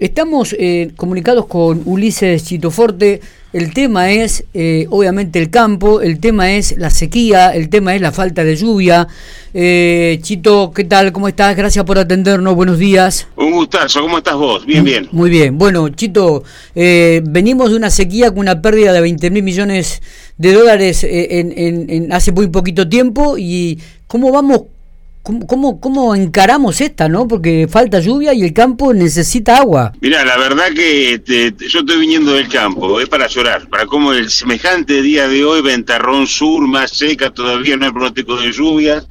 Estamos eh, comunicados con Ulises Chitoforte. El tema es, eh, obviamente, el campo, el tema es la sequía, el tema es la falta de lluvia. Eh, Chito, ¿qué tal? ¿Cómo estás? Gracias por atendernos. Buenos días. Un gustazo. ¿Cómo estás vos? Bien, bien. Muy bien. Bueno, Chito, venimos de una sequía con una pérdida de 20 mil millones de dólares en, en hace muy poquito tiempo. ¿Y cómo vamos ¿Cómo, cómo, encaramos esta, no? Porque falta lluvia y el campo necesita agua. Mira, la verdad que este, yo estoy viniendo del campo, es para llorar, para cómo el semejante día de hoy, ventarrón sur, más seca, todavía no hay pronóstico de lluvia,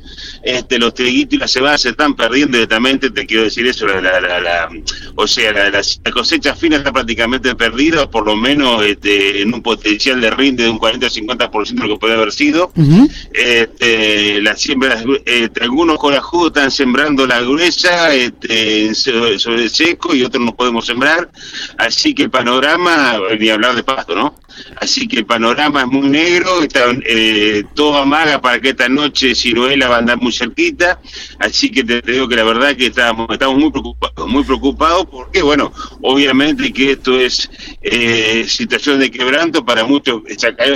este, los triguitos y las cebadas se están perdiendo directamente, te quiero decir eso, la, la, o sea, la, cosecha fina está prácticamente perdida, por lo menos este, en un potencial de rinde de un 40-50% de lo que puede haber sido. este, las siembras, este, algunos corajudos están sembrando la gruesa este, sobre el seco y otros no podemos sembrar, así que el panorama, ni hablar de pasto, ¿no? Así que el panorama es muy negro, está eh, todo amaga para que esta noche Ciruela va a andar muy cerquita, así que te, digo que la verdad que estamos, muy preocupados, muy preocupados porque, bueno, obviamente que esto es eh, situación de quebranto para muchos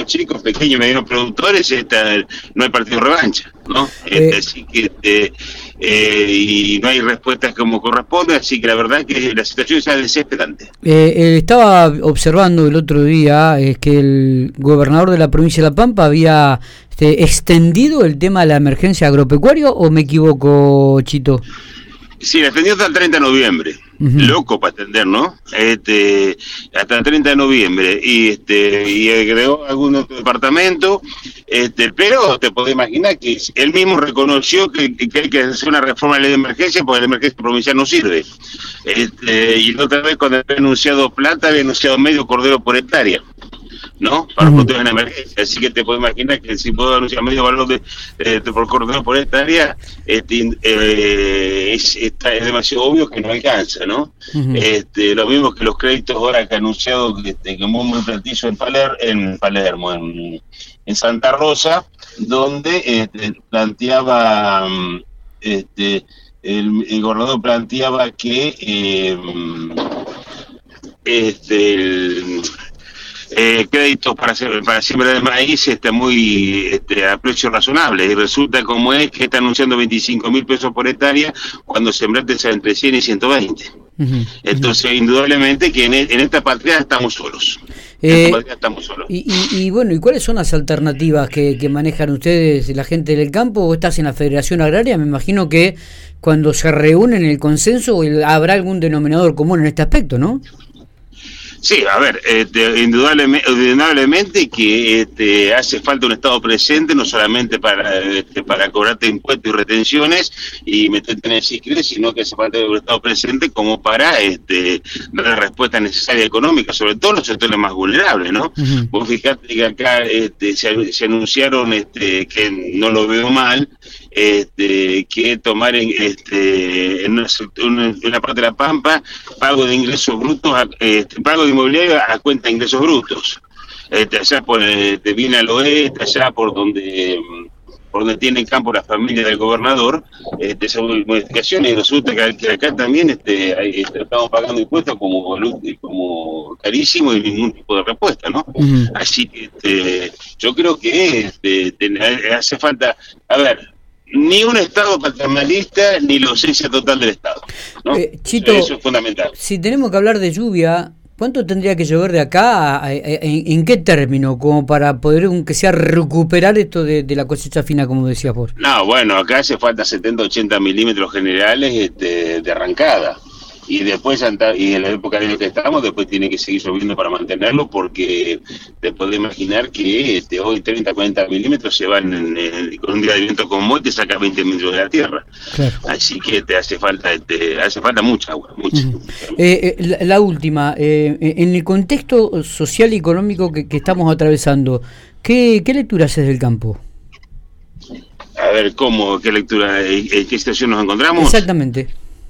chicos, pequeños y medianos productores, esta, no hay partido revancha, ¿no? Eh, este, así que este, eh, y no hay respuestas como corresponde, así que la verdad que la situación es desesperante. Eh, estaba observando el otro día es que el gobernador de la provincia de La Pampa había este, extendido el tema de la emergencia agropecuaria o me equivoco, Chito? Sí, la extendió hasta el 30 de noviembre. Loco para atender, ¿no? Este, hasta el 30 de noviembre. Y este y agregó algún otro departamento. Este, pero te podés imaginar que él mismo reconoció que, hay que hacer una reforma de la ley de emergencia porque la emergencia provincial no sirve. Este, y otra vez cuando había anunciado plata, había anunciado medio cordero por hectárea. ¿No? Para uh en emergencia. Así que te puedo imaginar que si puedo anunciar medio valor de, por cordón por esta área, este, eh, es, es demasiado obvio que no alcanza, ¿no? este, lo mismo que los créditos ahora que ha anunciado este, que muy, muy plantillo en, Paler, en Palermo, en, en Santa Rosa, donde este, planteaba este, el, el, gobernador planteaba que eh, este, el, eh, créditos para, para siembra de maíz está muy este, a precio razonable y resulta como es que está anunciando 25 mil pesos por hectárea cuando sembraste entre 100 y 120. Entonces, indudablemente que en, esta patria estamos solos. Eh, estamos solos. Y, bueno, ¿y cuáles son las alternativas que, que manejan ustedes, la gente del campo? ¿O estás en la Federación Agraria? Me imagino que cuando se reúnen el consenso habrá algún denominador común en este aspecto, ¿no? Sí, a ver, este, indudablemente, que este, hace falta un Estado presente, no solamente para, este, para cobrarte impuestos y retenciones y meterte en el CISCRE, sino que hace falta un Estado presente como para este, dar la respuesta necesaria económica, sobre todo en los sectores más vulnerables, ¿no? Vos fijate que acá este, se, anunciaron, este, que no lo veo mal, este, que tomar en, este, en una, parte de la Pampa pago de ingresos brutos, este, pago de inmobiliario a cuenta de ingresos brutos. Este, allá por este, viene al oeste, allá por donde por donde tiene campo la familia del gobernador, este, esa modificación y resulta que, acá también este, este, estamos pagando impuestos como, como carísimo y ningún tipo de respuesta, ¿no? Así que este, yo creo que este, hace falta, a ver, ni un Estado paternalista ni la ausencia total del Estado. Eh, Chito, Eso es fundamental. Si tenemos que hablar de lluvia, ¿cuánto tendría que llover de acá? ¿En, qué término? Como para poder, aunque sea, recuperar esto de, la cosecha fina, como decías vos. No, bueno, acá hace falta 70, 80 milímetros generales este, de arrancada y después y en la época en la que estamos después tiene que seguir subiendo para mantenerlo porque te puedes imaginar que este, hoy 30 40 milímetros se van con un día de viento como hoy te saca 20 metros de la tierra. Así que te hace falta te hace falta mucha agua mucha. Eh, eh, la, última eh, en el contexto social y económico que, estamos atravesando ¿qué, qué lectura haces del campo? a ver cómo qué lectura en qué situación nos encontramos exactamente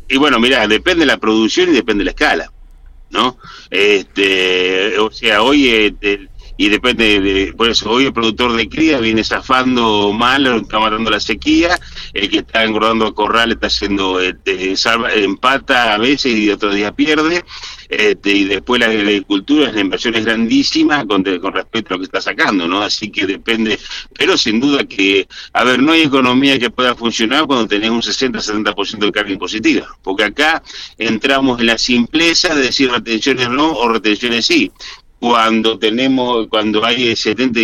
y bueno, mira, depende de la producción y depende de la escala, ¿no? Este, o sea, hoy este, y depende de, por eso hoy el productor de cría viene zafando mal, está matando la sequía, el que está engordando corral está haciendo, este, empata a veces y otros días pierde, este, y después la, agricultura la inversión es grandísima con, con respecto a lo que está sacando, ¿no? Así que depende, pero sin duda que, a ver, no hay economía que pueda funcionar cuando tenés un 60-70% de carga impositiva, porque acá entramos en la simpleza de decir retenciones no o retenciones sí cuando tenemos cuando hay 70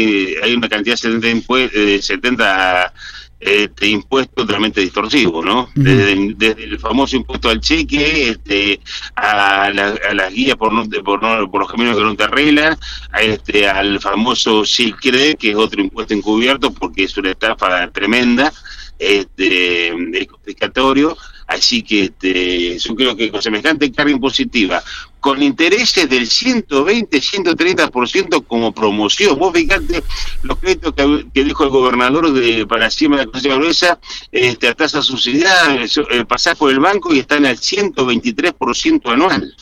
hay una cantidad de 70 70 este, impuesto totalmente distorsivo, ¿no? desde, el famoso impuesto al cheque, este, a, las guías por, por, por, los caminos que no te arreglan, a este, al famoso SICRE, que es otro impuesto encubierto porque es una estafa tremenda, este, confiscatorio, así que este, yo creo que con semejante carga impositiva, con intereses del 120, 130% como promoción. Vos fijate los créditos que, dijo el gobernador de para encima de la Consejo Gruesa, este, a tasa subsidiada, pasar por el banco y están al 123% anual.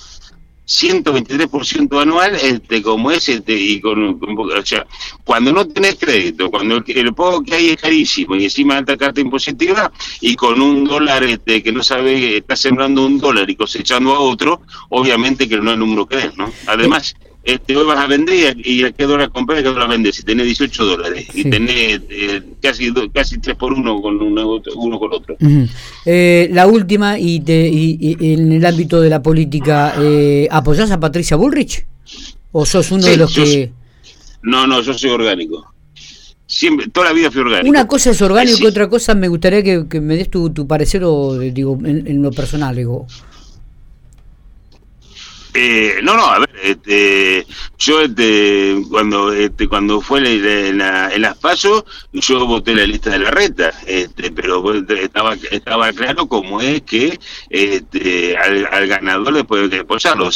123% anual este como es este y con, o sea cuando no tenés crédito cuando el, poco que hay es carísimo y encima alta carta impositiva y con un dólar este que no sabe está sembrando un dólar y cosechando a otro obviamente que no es el número que es no además este, hoy vas a vender y a qué dólar comprar y a qué dólar vender. Si tenés 18 dólares y tenés eh, casi casi 3 por 1 con uno, uno con otro. eh, la última, y, y, en el ámbito de la política, eh, ¿apoyás a Patricia Bullrich? ¿O sos uno de los que.? No, no, yo soy orgánico. Siempre, toda la vida fui orgánico. Una cosa es orgánico y otra cosa me gustaría que, me des tu, tu parecer o digo en, en lo personal, digo. Eh, no, no, a ver, este, yo este, cuando este, cuando fue en, las pasos, yo voté la lista de la reta, este, pero estaba estaba claro cómo es que este, al, ganador después de apoyarlo.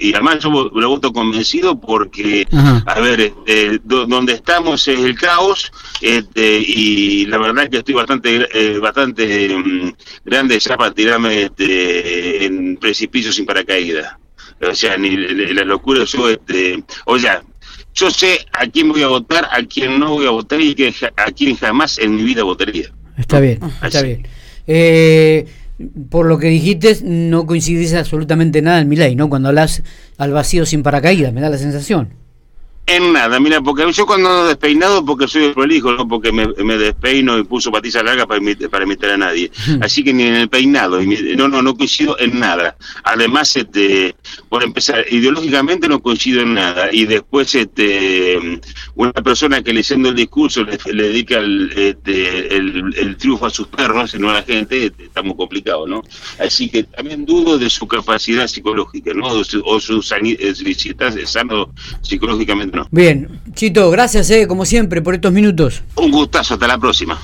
y además yo lo voto convencido porque, a ver, este, donde estamos es el caos este, y la verdad es que estoy bastante eh, bastante mm, grande ya para tirarme este, en precipicio sin paracaídas o sea, ni la locura, yo, este, o sea, yo sé a quién voy a votar, a quién no voy a votar y que, a quién jamás en mi vida votaría. Está bien, está bien. Eh, por lo que dijiste, no coincidís absolutamente nada en mi ley, ¿no? Cuando hablas al vacío sin paracaídas, me da la sensación. En nada, mira, porque yo cuando ando despeinado, porque soy el prolijo, no porque me, despeino y puso patitas largas para, para imitar a nadie. Así que ni en el peinado, no, no, no coincido en nada. Además, este, por empezar, ideológicamente no coincido en nada. Y después, este, una persona que leyendo el discurso le, dedica el, este, el, a sus perros, no a la gente, este, está muy complicado, ¿no? Así que también dudo de su capacidad psicológica, ¿no? O su, o su si está sano psicológicamente Bien, Chito, gracias, eh, como siempre, por estos minutos. Un gustazo, hasta la próxima.